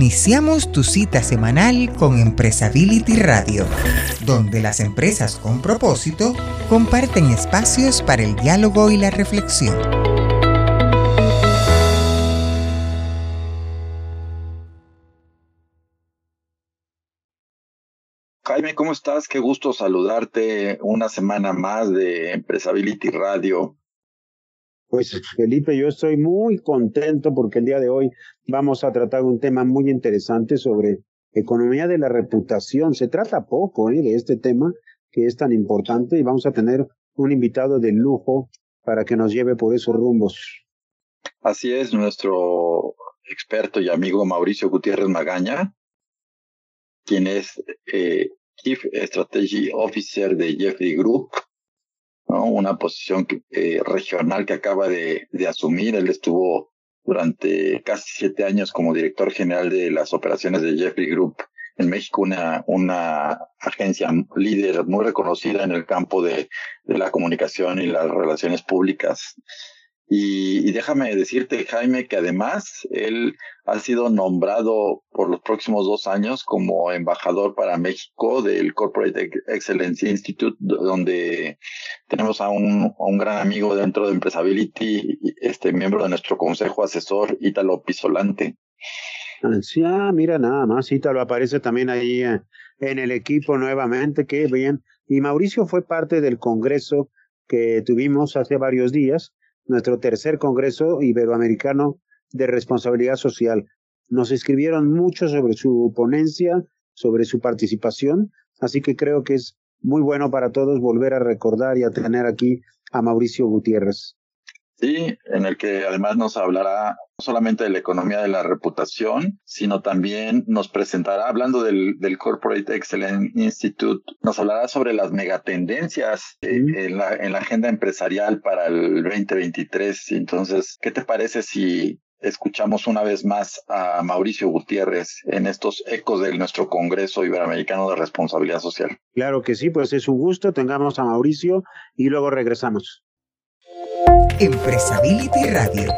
Iniciamos tu cita semanal con Empresability Radio, donde las empresas con propósito comparten espacios para el diálogo y la reflexión. Jaime, ¿cómo estás? Qué gusto saludarte una semana más de Empresability Radio. Pues Felipe, yo estoy muy contento porque el día de hoy vamos a tratar un tema muy interesante sobre economía de la reputación. Se trata poco ¿eh? de este tema que es tan importante y vamos a tener un invitado de lujo para que nos lleve por esos rumbos. Así es, nuestro experto y amigo Mauricio Gutiérrez Magaña, quien es eh, Chief Strategy Officer de Jeffrey Group, ¿no? una posición eh, regional que acaba de, de, asumir. Él estuvo durante casi siete años como director general de las operaciones de Jeffrey Group en México, una, una agencia líder muy reconocida en el campo de, de la comunicación y las relaciones públicas. Y, déjame decirte, Jaime, que además él ha sido nombrado por los próximos dos años como embajador para México del Corporate Excellence Institute, donde tenemos a un, a un gran amigo dentro de Empresability, este miembro de nuestro consejo asesor, Ítalo Pisolante. Sí, ah, mira, nada más, Ítalo aparece también ahí eh, en el equipo nuevamente, qué bien. Y Mauricio fue parte del congreso que tuvimos hace varios días nuestro tercer Congreso Iberoamericano de Responsabilidad Social. Nos escribieron mucho sobre su ponencia, sobre su participación, así que creo que es muy bueno para todos volver a recordar y a tener aquí a Mauricio Gutiérrez. Sí, en el que además nos hablará no solamente de la economía de la reputación, sino también nos presentará, hablando del, del Corporate Excellence Institute, nos hablará sobre las megatendencias eh, en, la, en la agenda empresarial para el 2023. Entonces, ¿qué te parece si escuchamos una vez más a Mauricio Gutiérrez en estos ecos de nuestro Congreso Iberoamericano de Responsabilidad Social. Claro que sí, pues es un gusto, tengamos a Mauricio y luego regresamos. Empresability Radio.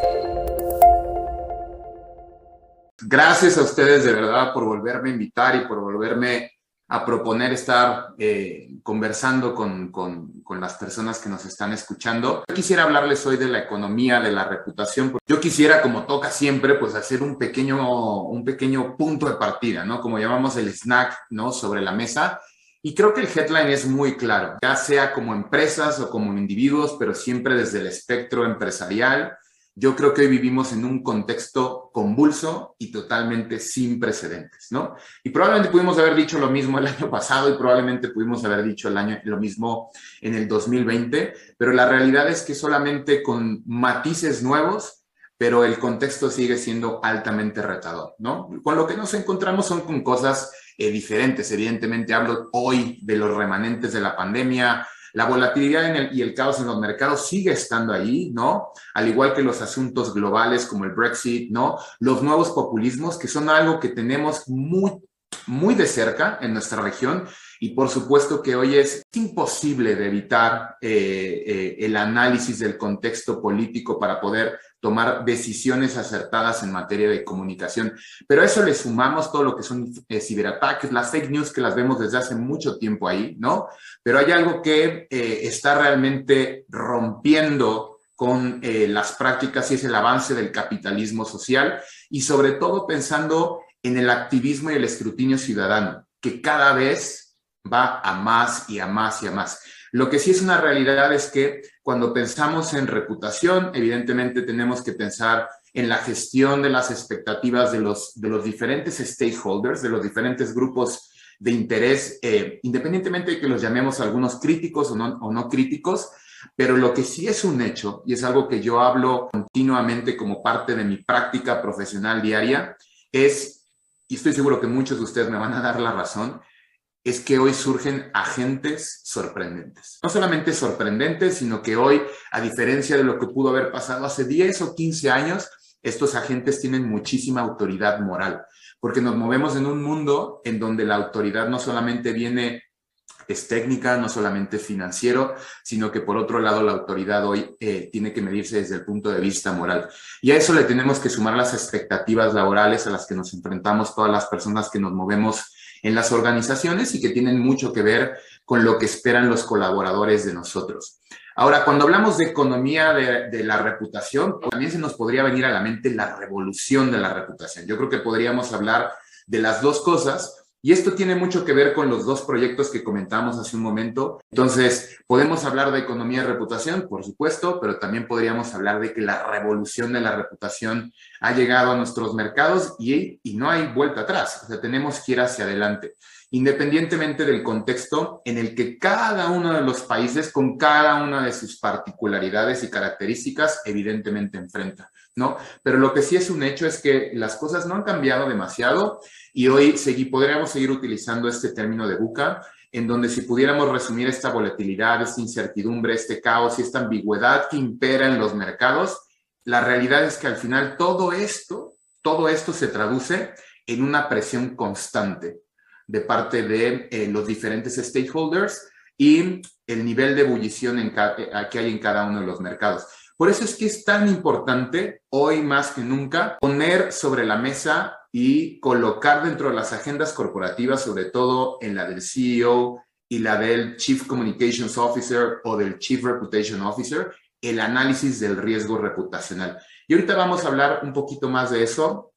Gracias a ustedes de verdad por volverme a invitar y por volverme a proponer estar eh, conversando con, con, las personas que nos están escuchando. Yo quisiera hablarles hoy de la economía, de la reputación. Yo quisiera, como toca siempre, pues hacer un pequeño, un pequeño punto de partida, ¿no? Como llamamos el snack, ¿no? Sobre la mesa y creo que el headline es muy claro, ya sea como empresas o como individuos, pero siempre desde el espectro empresarial. Yo creo que hoy vivimos en un contexto convulso y totalmente sin precedentes, ¿no? Y probablemente pudimos haber dicho lo mismo el año pasado y probablemente pudimos haber dicho el año, lo mismo en el 2020, pero la realidad es que solamente con matices nuevos pero el contexto sigue siendo altamente retador, ¿no? Con lo que nos encontramos son con cosas eh, diferentes. Evidentemente hablo hoy de los remanentes de la pandemia. La volatilidad y el caos en los mercados sigue estando ahí, ¿no? Al igual que los asuntos globales como el Brexit, ¿no? Los nuevos populismos, que son algo que tenemos muy, muy de cerca en nuestra región y por supuesto que hoy es imposible de evitar eh, eh, el análisis del contexto político para poder tomar decisiones acertadas en materia de comunicación. Pero a eso le sumamos todo lo que son eh, ciberataques, las fake news que las vemos desde hace mucho tiempo ahí, ¿no? Pero hay algo que está realmente rompiendo con las prácticas y es el avance del capitalismo social y sobre todo pensando en el activismo y el escrutinio ciudadano, que cada vez va a más y a más y a más. Lo que sí es una realidad es que cuando pensamos en reputación, evidentemente tenemos que pensar en la gestión de las expectativas de los, de los diferentes stakeholders, de los diferentes grupos de interés, eh, independientemente de que los llamemos algunos críticos o no, o no críticos, pero lo que sí es un hecho, y es algo que yo hablo continuamente como parte de mi práctica profesional diaria, es, y estoy seguro que muchos de ustedes me van a dar la razón, es que hoy surgen agentes sorprendentes. No solamente sorprendentes, sino que hoy, a diferencia de lo que pudo haber pasado hace 10 o 15 años, estos agentes tienen muchísima autoridad moral, porque nos movemos en un mundo en donde la autoridad no solamente viene es técnica, no solamente financiero, sino que por otro lado la autoridad hoy eh, tiene que medirse desde el punto de vista moral. Y a eso le tenemos que sumar las expectativas laborales a las que nos enfrentamos todas las personas que nos movemos en las organizaciones y que tienen mucho que ver con lo que esperan los colaboradores de nosotros. Ahora, cuando hablamos de economía de, la reputación, también se nos podría venir a la mente la revolución de la reputación. Yo creo que podríamos hablar de las dos cosas, y esto tiene mucho que ver con los dos proyectos que comentamos hace un momento. Entonces, podemos hablar de economía de reputación, por supuesto, pero también podríamos hablar de que la revolución de la reputación ha llegado a nuestros mercados y, y no hay vuelta atrás. O sea, tenemos que ir hacia adelante, independientemente del contexto en el que cada uno de los países, con cada una de sus particularidades y características, evidentemente enfrenta. ¿No? Pero lo que sí es un hecho es que las cosas no han cambiado demasiado y hoy seguí, podríamos seguir utilizando este término de buca, en donde si pudiéramos resumir esta volatilidad, esta incertidumbre, este caos y esta ambigüedad que impera en los mercados, la realidad es que al final todo esto, todo esto se traduce en una presión constante de parte de eh, los diferentes stakeholders y el nivel de ebullición eh, que hay en cada uno de los mercados. Por eso es que es tan importante hoy más que nunca poner sobre la mesa y colocar dentro de las agendas corporativas, sobre todo en la del CEO y la del Chief Communications Officer o del Chief Reputation Officer, el análisis del riesgo reputacional. Y ahorita vamos a hablar un poquito más de eso,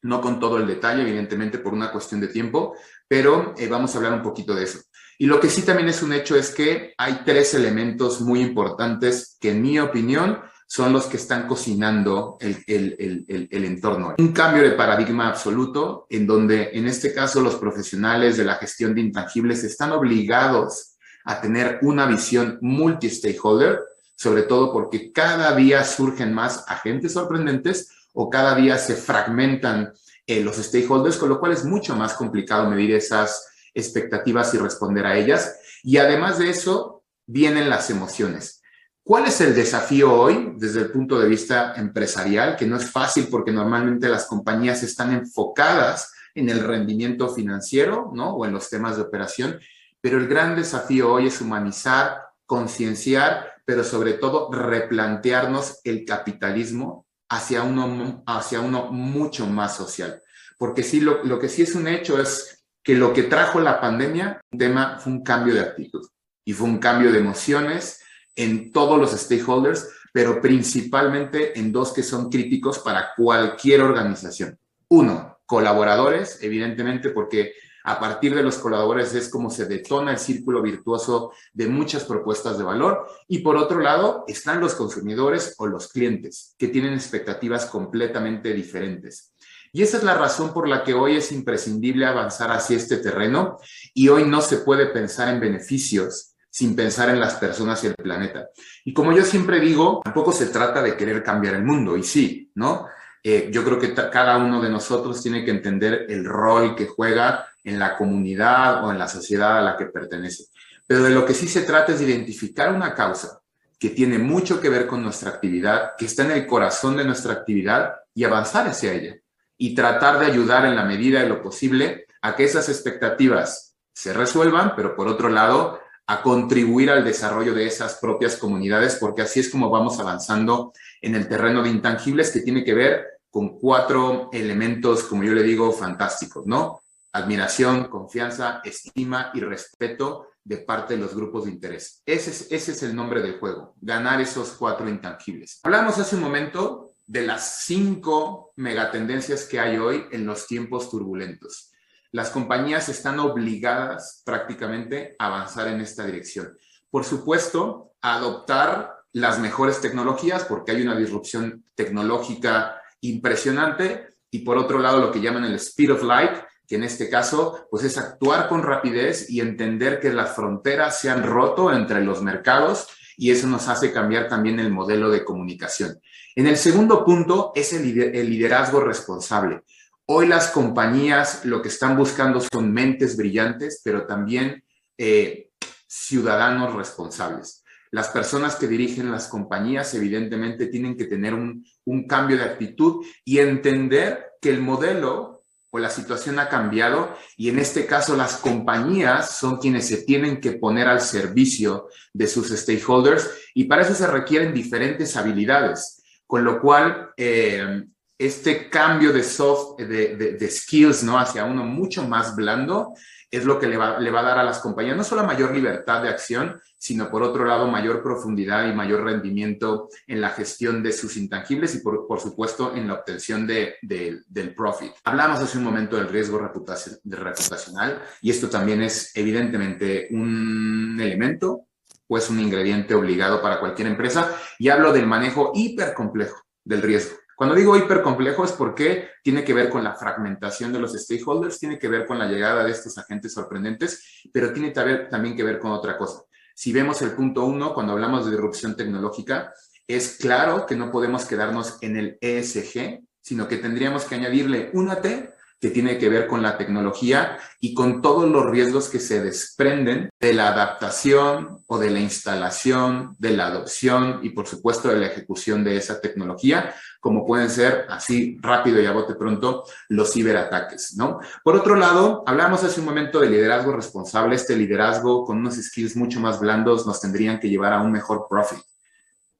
no con todo el detalle, evidentemente por una cuestión de tiempo, pero eh, vamos a hablar un poquito de eso. Y lo que sí también es un hecho es que hay tres elementos muy importantes que en mi opinión son los que están cocinando el, el, el, el, entorno. Un cambio de paradigma absoluto en donde en este caso los profesionales de la gestión de intangibles están obligados a tener una visión multi-stakeholder, sobre todo porque cada día surgen más agentes sorprendentes o cada día se fragmentan eh, los stakeholders, con lo cual es mucho más complicado medir esas expectativas y responder a ellas. Y además de eso, vienen las emociones. ¿Cuál es el desafío hoy desde el punto de vista empresarial? Que no es fácil porque normalmente las compañías están enfocadas en el rendimiento financiero, ¿no? O en los temas de operación, pero el gran desafío hoy es humanizar, concienciar, pero sobre todo replantearnos el capitalismo hacia uno, hacia uno mucho más social. Porque sí, lo, lo que sí es un hecho es que lo que trajo la pandemia, tema, fue un cambio de actitud y fue un cambio de emociones en todos los stakeholders, pero principalmente en dos que son críticos para cualquier organización. Uno, colaboradores, evidentemente, porque a partir de los colaboradores es como se detona el círculo virtuoso de muchas propuestas de valor. Y por otro lado, están los consumidores o los clientes, que tienen expectativas completamente diferentes. Y esa es la razón por la que hoy es imprescindible avanzar hacia este terreno y hoy no se puede pensar en beneficios sin pensar en las personas y el planeta. Y como yo siempre digo, tampoco se trata de querer cambiar el mundo, y sí, ¿no? Eh, yo creo que cada uno de nosotros tiene que entender el rol que juega en la comunidad o en la sociedad a la que pertenece. Pero de lo que sí se trata es de identificar una causa que tiene mucho que ver con nuestra actividad, que está en el corazón de nuestra actividad y avanzar hacia ella y tratar de ayudar en la medida de lo posible a que esas expectativas se resuelvan, pero por otro lado, a contribuir al desarrollo de esas propias comunidades, porque así es como vamos avanzando en el terreno de intangibles que tiene que ver con cuatro elementos, como yo le digo, fantásticos, ¿no? Admiración, confianza, estima y respeto de parte de los grupos de interés. Ese es, ese es el nombre del juego, ganar esos cuatro intangibles. Hablamos hace un momento de las cinco megatendencias que hay hoy en los tiempos turbulentos. Las compañías están obligadas prácticamente a avanzar en esta dirección. Por supuesto, a adoptar las mejores tecnologías porque hay una disrupción tecnológica impresionante y por otro lado lo que llaman el speed of light, que en este caso pues es actuar con rapidez y entender que las fronteras se han roto entre los mercados y eso nos hace cambiar también el modelo de comunicación. En el segundo punto es el, liderazgo responsable. Hoy las compañías lo que están buscando son mentes brillantes, pero también eh, ciudadanos responsables. Las personas que dirigen las compañías evidentemente tienen que tener un, un cambio de actitud y entender que el modelo o la situación ha cambiado y en este caso las compañías son quienes se tienen que poner al servicio de sus stakeholders y para eso se requieren diferentes habilidades, con lo cual eh, este cambio de soft, de, de, skills, ¿no? Hacia uno mucho más blando es lo que le va, le va, a dar a las compañías no solo mayor libertad de acción, sino por otro lado mayor profundidad y mayor rendimiento en la gestión de sus intangibles y por, por supuesto en la obtención de, de, del profit. Hablamos hace un momento del riesgo reputacional y esto también es evidentemente un elemento, pues un ingrediente obligado para cualquier empresa y hablo del manejo hipercomplejo del riesgo. Cuando digo hipercomplejo es porque tiene que ver con la fragmentación de los stakeholders, tiene que ver con la llegada de estos agentes sorprendentes, pero tiene también que ver con otra cosa. Si vemos el punto uno, cuando hablamos de disrupción tecnológica, es claro que no podemos quedarnos en el ESG, sino que tendríamos que añadirle una T que tiene que ver con la tecnología y con todos los riesgos que se desprenden de la adaptación o de la instalación, de la adopción y por supuesto de la ejecución de esa tecnología, como pueden ser así rápido y a bote pronto los ciberataques, ¿no? Por otro lado, hablamos hace un momento de liderazgo responsable, este liderazgo con unos skills mucho más blandos nos tendrían que llevar a un mejor profit.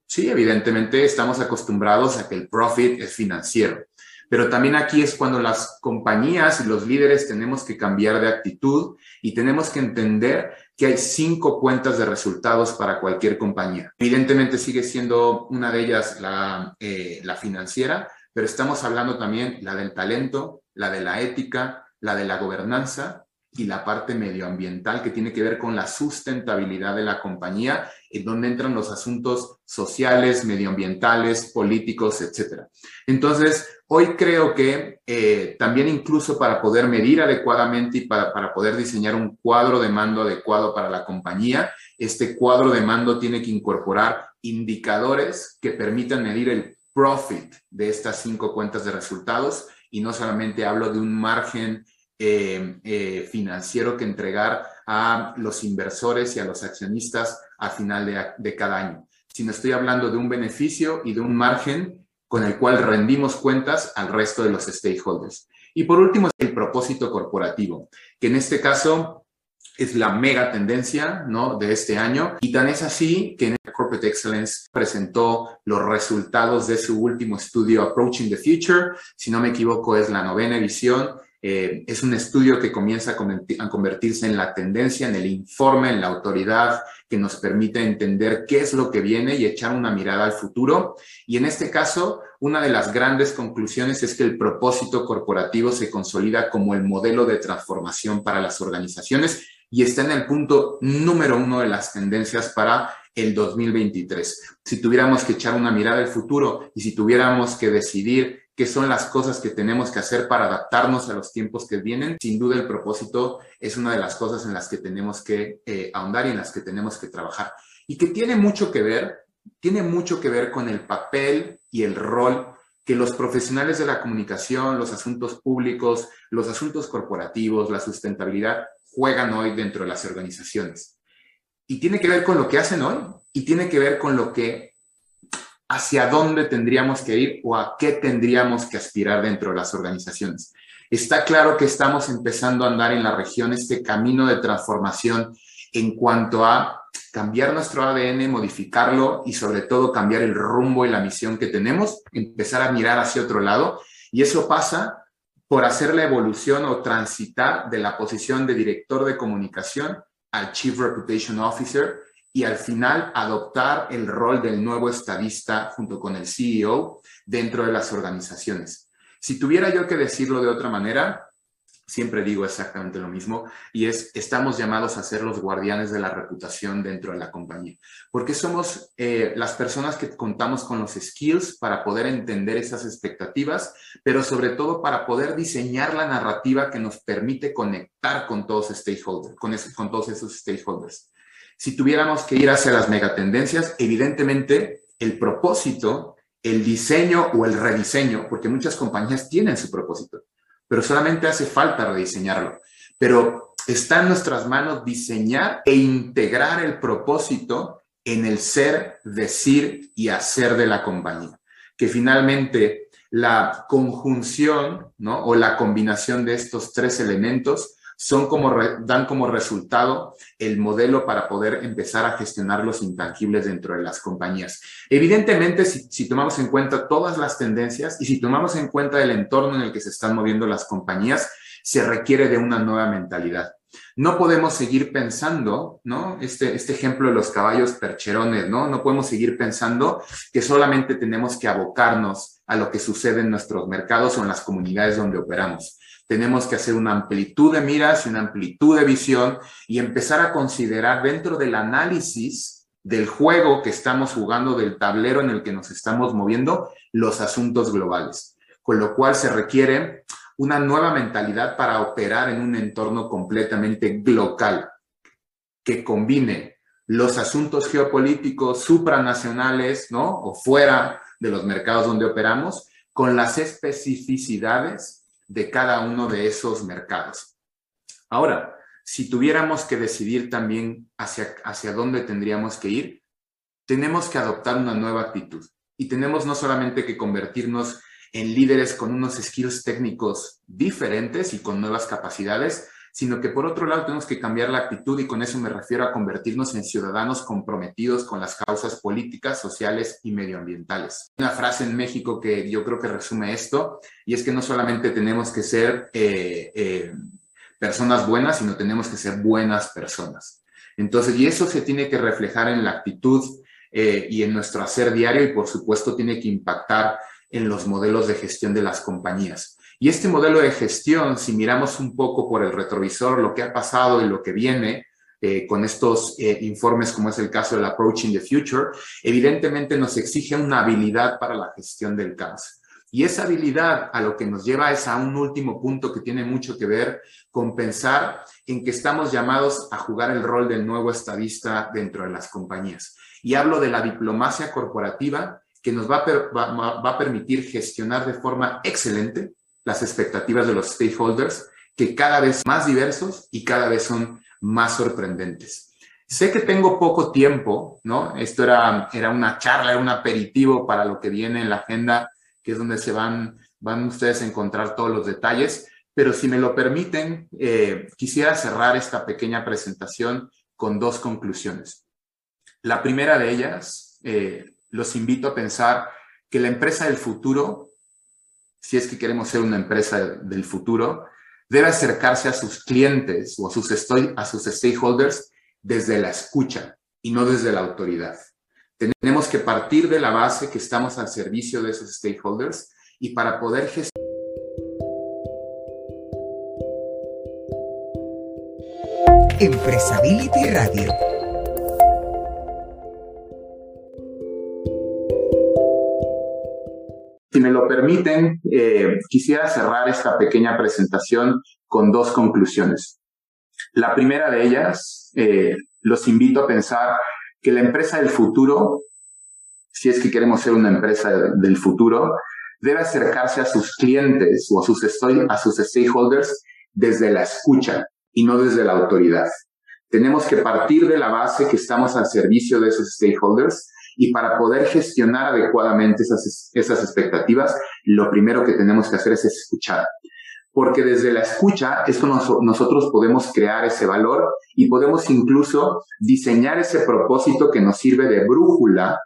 Sí, evidentemente estamos acostumbrados a que el profit es financiero pero también aquí es cuando las compañías y los líderes tenemos que cambiar de actitud y tenemos que entender que hay cinco cuentas de resultados para cualquier compañía. Evidentemente sigue siendo una de ellas la, eh, la financiera, pero estamos hablando también la del talento, la de la ética, la de la gobernanza y la parte medioambiental que tiene que ver con la sustentabilidad de la compañía, en donde entran los asuntos sociales, medioambientales, políticos, etc. Entonces, hoy creo que eh, también incluso para poder medir adecuadamente y para, para poder diseñar un cuadro de mando adecuado para la compañía, este cuadro de mando tiene que incorporar indicadores que permitan medir el profit de estas cinco cuentas de resultados y no solamente hablo de un margen eh, eh, financiero que entregar a los inversores y a los accionistas a final de, cada año, sino estoy hablando de un beneficio y de un margen con el cual rendimos cuentas al resto de los stakeholders. Y por último, el propósito corporativo, que en este caso es la mega tendencia ¿no? de este año. Y tan es así que Corporate Excellence presentó los resultados de su último estudio Approaching the Future. Si no me equivoco, es la novena edición eh, es un estudio que comienza a convertirse en la tendencia, en el informe, en la autoridad que nos permite entender qué es lo que viene y echar una mirada al futuro. Y en este caso, una de las grandes conclusiones es que el propósito corporativo se consolida como el modelo de transformación para las organizaciones y está en el punto número uno de las tendencias para el 2023. Si tuviéramos que echar una mirada al futuro y si tuviéramos que decidir qué son las cosas que tenemos que hacer para adaptarnos a los tiempos que vienen. Sin duda el propósito es una de las cosas en las que tenemos que eh, ahondar y en las que tenemos que trabajar. Y que tiene mucho que ver, tiene mucho que ver con el papel y el rol que los profesionales de la comunicación, los asuntos públicos, los asuntos corporativos, la sustentabilidad juegan hoy dentro de las organizaciones. Y tiene que ver con lo que hacen hoy y tiene que ver con lo que hacia dónde tendríamos que ir o a qué tendríamos que aspirar dentro de las organizaciones. Está claro que estamos empezando a andar en la región este camino de transformación en cuanto a cambiar nuestro ADN, modificarlo y sobre todo cambiar el rumbo y la misión que tenemos, empezar a mirar hacia otro lado. Y eso pasa por hacer la evolución o transitar de la posición de director de comunicación al Chief Reputation Officer y al final adoptar el rol del nuevo estadista junto con el CEO dentro de las organizaciones. Si tuviera yo que decirlo de otra manera, siempre digo exactamente lo mismo, y es, estamos llamados a ser los guardianes de la reputación dentro de la compañía, porque somos eh, las personas que contamos con los skills para poder entender esas expectativas, pero sobre todo para poder diseñar la narrativa que nos permite conectar con todos, con todos esos stakeholders. Si tuviéramos que ir hacia las megatendencias, evidentemente el propósito, el diseño o el rediseño, porque muchas compañías tienen su propósito, pero solamente hace falta rediseñarlo. Pero está en nuestras manos diseñar e integrar el propósito en el ser, decir y hacer de la compañía. Que finalmente la conjunción. O la combinación de estos tres elementos son como dan como resultado el modelo para poder empezar a gestionar los intangibles dentro de las compañías. Evidentemente, si, tomamos en cuenta todas las tendencias y si tomamos en cuenta el entorno en el que se están moviendo las compañías, se requiere de una nueva mentalidad. No podemos seguir pensando, ¿no? Este, este ejemplo de los caballos percherones, ¿no? No podemos seguir pensando que solamente tenemos que abocarnos a lo que sucede en nuestros mercados o en las comunidades donde operamos. Tenemos que hacer una amplitud de miras una amplitud de visión y empezar a considerar dentro del análisis del juego que estamos jugando, del tablero en el que nos estamos moviendo, los asuntos globales. Con lo cual se requiere una nueva mentalidad para operar en un entorno completamente global que combine los asuntos geopolíticos supranacionales, ¿no? O fuera de los mercados donde operamos, con las especificidades de cada uno de esos mercados. Ahora, si tuviéramos que decidir también hacia, hacia dónde tendríamos que ir, tenemos que adoptar una nueva actitud y tenemos no solamente que convertirnos en líderes con unos skills técnicos diferentes y con nuevas capacidades, sino que por otro lado tenemos que cambiar la actitud y con eso me refiero a convertirnos en ciudadanos comprometidos con las causas políticas, sociales y medioambientales. Una frase en México que yo creo que resume esto y es que no solamente tenemos que ser eh, eh, personas buenas, sino tenemos que ser buenas personas. Entonces, y eso se tiene que reflejar en la actitud eh, y en nuestro hacer diario y por supuesto tiene que impactar en los modelos de gestión de las compañías. Y este modelo de gestión, si miramos un poco por el retrovisor lo que ha pasado y lo que viene eh, con estos eh, informes, como es el caso del Approaching the Future, evidentemente nos exige una habilidad para la gestión del cáncer. Y esa habilidad a lo que nos lleva es a un último punto que tiene mucho que ver con pensar en que estamos llamados a jugar el rol del nuevo estadista dentro de las compañías. Y hablo de la diplomacia corporativa que nos va a, permitir gestionar de forma excelente las expectativas de los stakeholders, que cada vez más diversos y cada vez son más sorprendentes. Sé que tengo poco tiempo, ¿no? Esto era, era una charla, era un aperitivo para lo que viene en la agenda, que es donde se van, van ustedes a encontrar todos los detalles, pero si me lo permiten, eh, quisiera cerrar esta pequeña presentación con dos conclusiones. La primera de ellas, eh, los invito a pensar que la empresa del futuro, si es que queremos ser una empresa del futuro, debe acercarse a sus clientes o a sus, a sus stakeholders desde la escucha y no desde la autoridad. Tenemos que partir de la base que estamos al servicio de esos stakeholders y para poder gestionar Empresability Radio Si me lo permiten, eh, quisiera cerrar esta pequeña presentación con dos conclusiones. La primera de ellas, eh, los invito a pensar que la empresa del futuro, si es que queremos ser una empresa del futuro, debe acercarse a sus clientes o a sus, a sus stakeholders desde la escucha y no desde la autoridad. Tenemos que partir de la base que estamos al servicio de esos stakeholders y para poder gestionar adecuadamente esas, esas expectativas, lo primero que tenemos que hacer es escuchar. Porque desde la escucha es nosotros podemos crear ese valor y podemos incluso diseñar ese propósito que nos sirve de brújula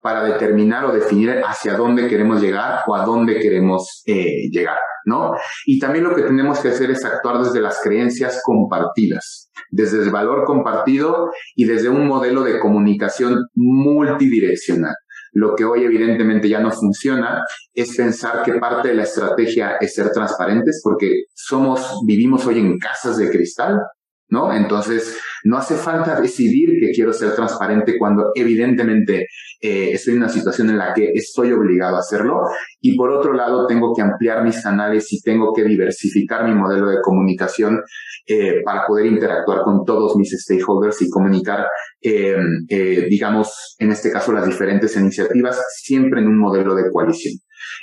para determinar o definir hacia dónde queremos llegar o a dónde queremos eh, llegar, ¿no? Y también lo que tenemos que hacer es actuar desde las creencias compartidas, desde el valor compartido y desde un modelo de comunicación multidireccional. Lo que hoy evidentemente ya no funciona es pensar que parte de la estrategia es ser transparentes porque somos, vivimos hoy en casas de cristal ¿no? Entonces, no hace falta decidir que quiero ser transparente cuando evidentemente eh, estoy en una situación en la que estoy obligado a hacerlo. Y por otro lado, tengo que ampliar mis canales y tengo que diversificar mi modelo de comunicación eh, para poder interactuar con todos mis stakeholders y comunicar, eh, digamos, en este caso, las diferentes iniciativas, siempre en un modelo de coalición.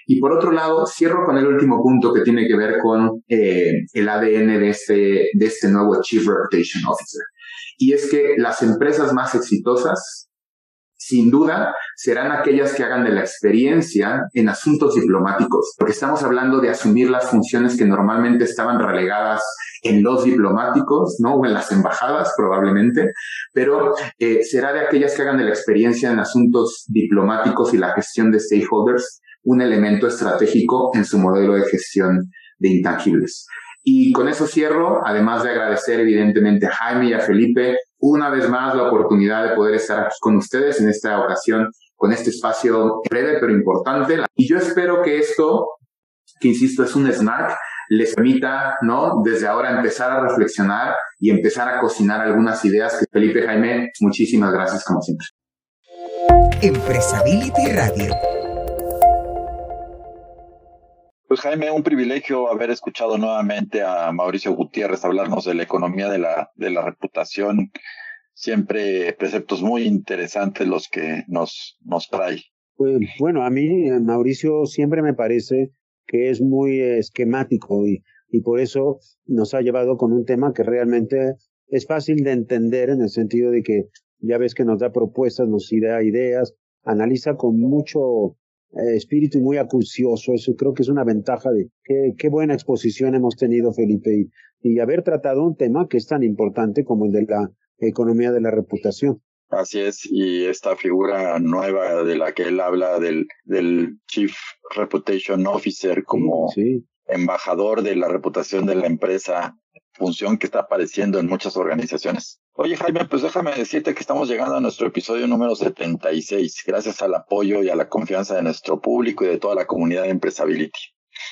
Y por otro lado, cierro con el último punto que tiene que ver con eh, el ADN de este, de este nuevo Chief Reputation Officer. Y es que las empresas más exitosas sin duda, serán aquellas que hagan de la experiencia en asuntos diplomáticos, porque estamos hablando de asumir las funciones que normalmente estaban relegadas en los diplomáticos, ¿no? O en las embajadas, probablemente, pero eh, será de aquellas que hagan de la experiencia en asuntos diplomáticos y la gestión de stakeholders un elemento estratégico en su modelo de gestión de intangibles. Y con eso cierro, además de agradecer evidentemente a Jaime y a Felipe una vez más la oportunidad de poder estar con ustedes en esta ocasión con este espacio breve pero importante. Y yo espero que esto, que insisto, es un snack, les permita, ¿no? Desde ahora empezar a reflexionar y empezar a cocinar algunas ideas que Felipe Jaime, muchísimas gracias como siempre. Empresability Radio Pues Jaime, un privilegio haber escuchado nuevamente a Mauricio Gutiérrez hablarnos de la economía de la, de la reputación. Siempre preceptos muy interesantes los que nos, nos trae. Pues, bueno, a mí eh, Mauricio siempre me parece que es muy esquemático y, y por eso nos ha llevado con un tema que realmente es fácil de entender en el sentido de que ya ves que nos da propuestas, nos da ideas, analiza con mucho eh, espíritu muy acucioso. Eso creo que es una ventaja de qué, qué buena exposición hemos tenido, Felipe, y, y haber tratado un tema que es tan importante como el de la economía de la reputación. Así es, y esta figura nueva de la que él habla del, del Chief Reputation Officer como sí. embajador de la reputación de la empresa, función que está apareciendo en muchas organizaciones. Oye Jaime, pues déjame decirte que estamos llegando a nuestro episodio número 76, gracias al apoyo y a la confianza de nuestro público y de toda la comunidad de Empresability.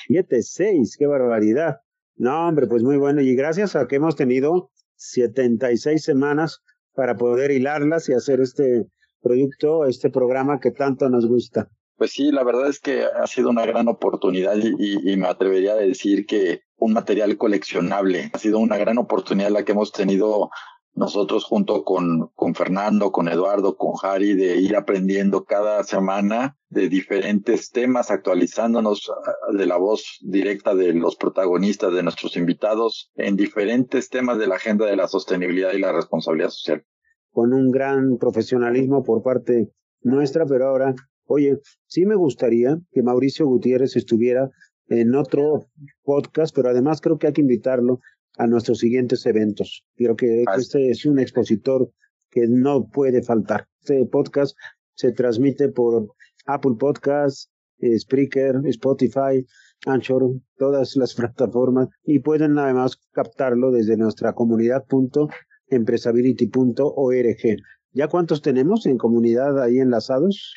76, qué barbaridad. No, hombre, pues muy bueno. Y gracias a que hemos tenido 76 semanas para poder hilarlas y hacer este producto, este programa que tanto nos gusta. Pues sí, la verdad es que ha sido una gran oportunidad y, y, y, me atrevería a decir que un material coleccionable. Ha sido una gran oportunidad la que hemos tenido nosotros junto con, con Fernando, con Eduardo, con Jari, de ir aprendiendo cada semana de diferentes temas, actualizándonos de la voz directa de los protagonistas, de nuestros invitados, en diferentes temas de la agenda de la sostenibilidad y la responsabilidad social. Con un gran profesionalismo por parte nuestra, pero ahora, oye, sí me gustaría que Mauricio Gutiérrez estuviera en otro podcast, pero además creo que hay que invitarlo a nuestros siguientes eventos. Creo que este es un expositor que no puede faltar. Este podcast se transmite por Apple Podcasts, Spreaker, Spotify, Anchor, todas las plataformas y pueden además captarlo desde nuestra comunidad.empresability.org. ¿Ya cuántos tenemos en comunidad ahí enlazados?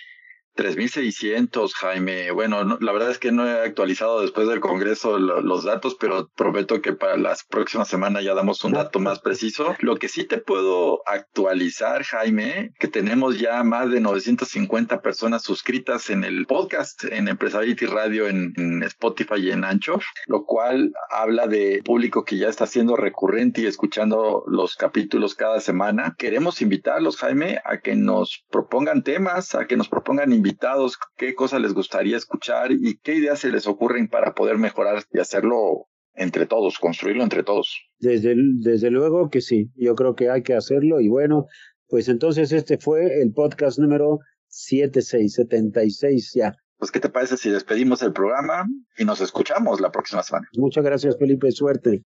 3.600, Jaime. Bueno, no, la verdad es que no he actualizado después del Congreso lo, los datos, pero prometo que para las próximas semanas ya damos un dato más preciso. Lo que sí te puedo actualizar, Jaime, que tenemos ya más de 950 personas suscritas en el podcast, en Empresability Radio, en, en Spotify y en Ancho, lo cual habla de público que ya está siendo recurrente y escuchando los capítulos cada semana. Queremos invitarlos, Jaime, a que nos propongan temas, a que nos propongan invitados, qué cosas les gustaría escuchar y qué ideas se les ocurren para poder mejorar y hacerlo entre todos, construirlo entre todos. Desde, desde luego que sí, yo creo que hay que hacerlo y bueno, pues entonces este fue el podcast número 7676 ya. Pues, ¿qué te parece si despedimos el programa y nos escuchamos la próxima semana? Muchas gracias, Felipe. Suerte.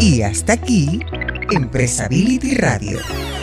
Y hasta aquí, Empresability Radio,